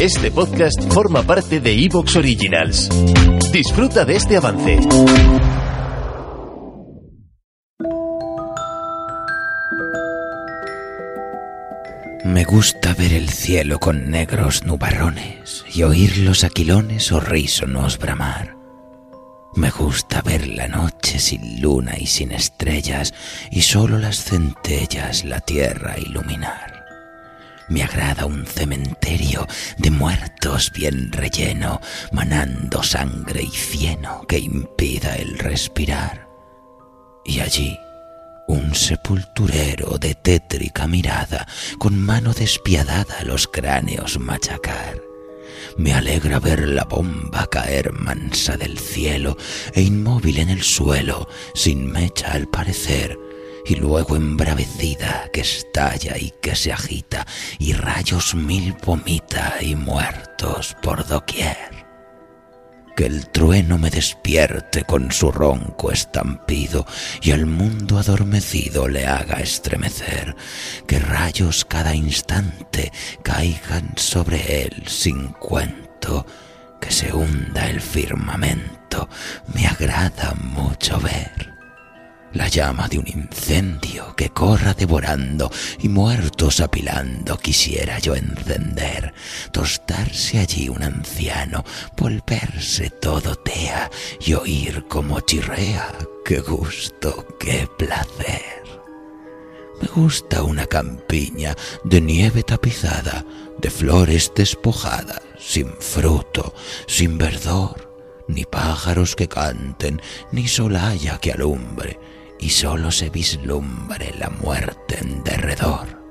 Este podcast forma parte de Evox Originals. Disfruta de este avance. Me gusta ver el cielo con negros nubarrones y oír los aquilones horrísonos bramar. Me gusta ver la noche sin luna y sin estrellas y solo las centellas la tierra iluminar. Me agrada un cementerio de muertos bien relleno, manando sangre y cieno que impida el respirar. Y allí un sepulturero de tétrica mirada, con mano despiadada los cráneos machacar. Me alegra ver la bomba caer mansa del cielo e inmóvil en el suelo, sin mecha al parecer, y luego embravecida que estalla y que se agita, y rayos mil vomita y muertos por doquier. Que el trueno me despierte con su ronco estampido y al mundo adormecido le haga estremecer, que rayos cada instante caigan sobre él sin cuento, que se hunda el firmamento, me agrada mucho ver la llama de un incendio que corra devorando y muertos apilando quisiera yo encender, tostarse allí un anciano, volverse todo tea y oír como chirrea, qué gusto, qué placer. Me gusta una campiña de nieve tapizada, de flores despojadas, sin fruto, sin verdor, ni pájaros que canten, ni solaya que alumbre, y solo se vislumbre la muerte en derredor.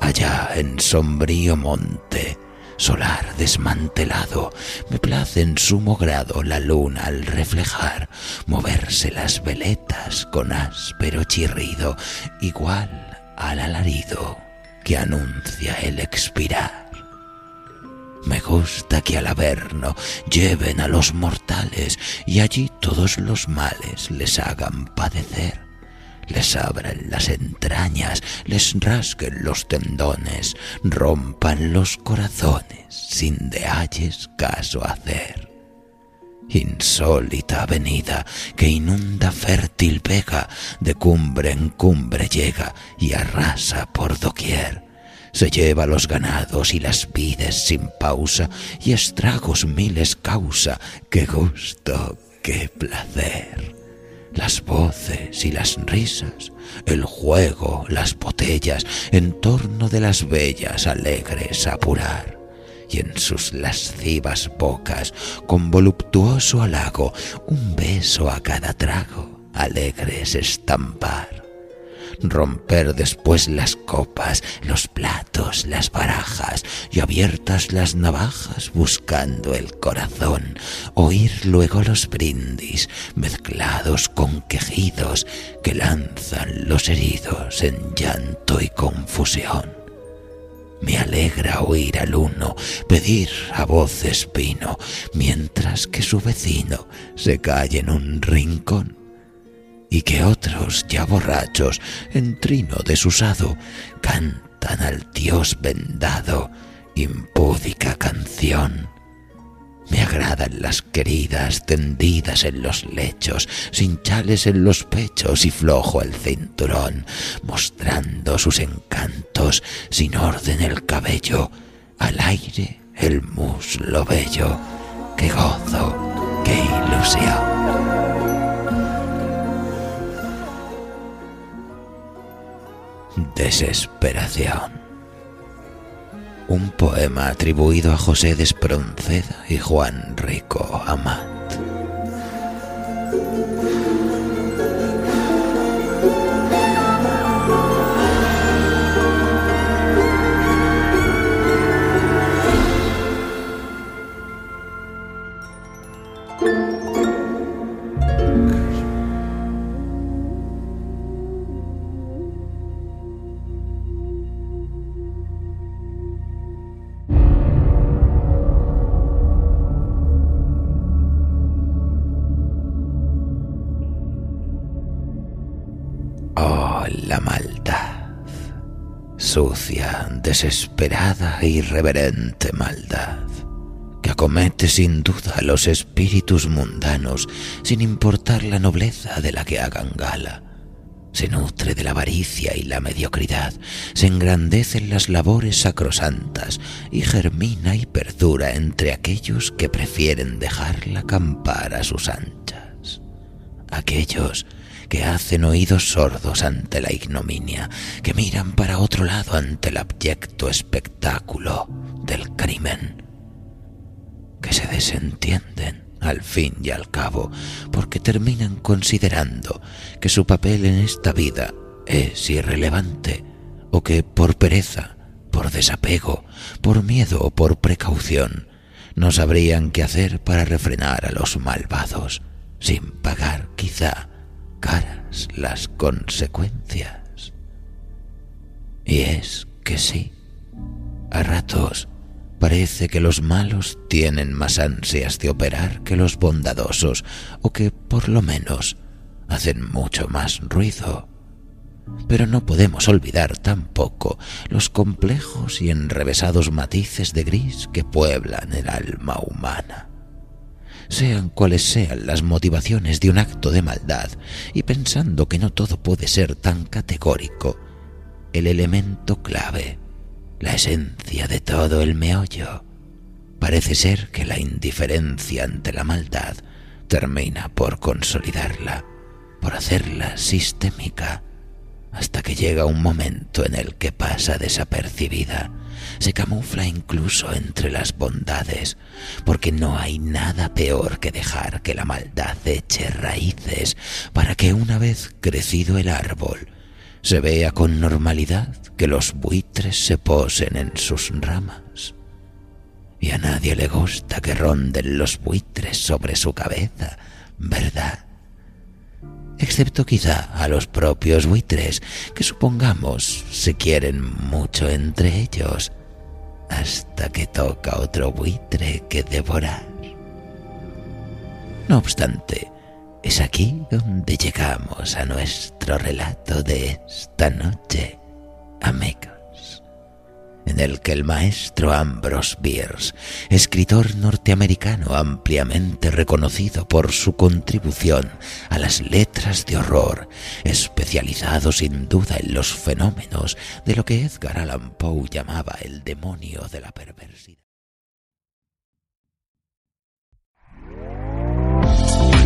Allá en sombrío monte, solar desmantelado, me place en sumo grado la luna al reflejar, moverse las veletas con áspero chirrido, igual al alarido que anuncia el expirar. Me gusta que al averno lleven a los mortales y allí todos los males les hagan padecer. Les abran las entrañas, les rasguen los tendones, rompan los corazones sin de halles caso hacer. Insólita avenida que inunda fértil vega, de cumbre en cumbre llega y arrasa por doquier se lleva los ganados y las vides sin pausa y estragos miles causa. ¡Qué gusto, qué placer! Las voces y las risas, el juego, las botellas, en torno de las bellas alegres apurar y en sus lascivas bocas, con voluptuoso halago, un beso a cada trago, alegres estampar romper después las copas, los platos, las barajas y abiertas las navajas buscando el corazón, oír luego los brindis mezclados con quejidos que lanzan los heridos en llanto y confusión. Me alegra oír al uno pedir a voz espino, mientras que su vecino se cae en un rincón y que otros, ya borrachos, en trino desusado, cantan al Dios vendado impúdica canción. Me agradan las queridas tendidas en los lechos, sin chales en los pechos y flojo el cinturón, mostrando sus encantos, sin orden el cabello, al aire el muslo bello. ¡Qué gozo, qué ilusión! Desesperación. Un poema atribuido a José de Espronceda y Juan Rico Amat. La maldad. Sucia, desesperada e irreverente maldad que acomete sin duda a los espíritus mundanos sin importar la nobleza de la que hagan gala. Se nutre de la avaricia y la mediocridad, se engrandece en las labores sacrosantas y germina y perdura entre aquellos que prefieren dejarla acampar a sus anchas. Aquellos que hacen oídos sordos ante la ignominia, que miran para otro lado ante el abyecto espectáculo del crimen que se desentienden al fin y al cabo, porque terminan considerando que su papel en esta vida es irrelevante, o que por pereza, por desapego, por miedo o por precaución, no sabrían qué hacer para refrenar a los malvados, sin pagar quizá caras las consecuencias. Y es que sí, a ratos Parece que los malos tienen más ansias de operar que los bondadosos, o que, por lo menos, hacen mucho más ruido. Pero no podemos olvidar tampoco los complejos y enrevesados matices de gris que pueblan el alma humana. Sean cuales sean las motivaciones de un acto de maldad, y pensando que no todo puede ser tan categórico, el elemento clave la esencia de todo el meollo. Parece ser que la indiferencia ante la maldad termina por consolidarla, por hacerla sistémica, hasta que llega un momento en el que pasa desapercibida, se camufla incluso entre las bondades, porque no hay nada peor que dejar que la maldad eche raíces para que una vez crecido el árbol, se vea con normalidad que los buitres se posen en sus ramas. Y a nadie le gusta que ronden los buitres sobre su cabeza, ¿verdad? Excepto quizá a los propios buitres, que supongamos se quieren mucho entre ellos, hasta que toca otro buitre que devorar. No obstante, es aquí donde llegamos a nuestro relato de esta noche, amigos, en el que el maestro Ambrose Bierce, escritor norteamericano ampliamente reconocido por su contribución a las letras de horror, especializado sin duda en los fenómenos de lo que Edgar Allan Poe llamaba el demonio de la perversidad.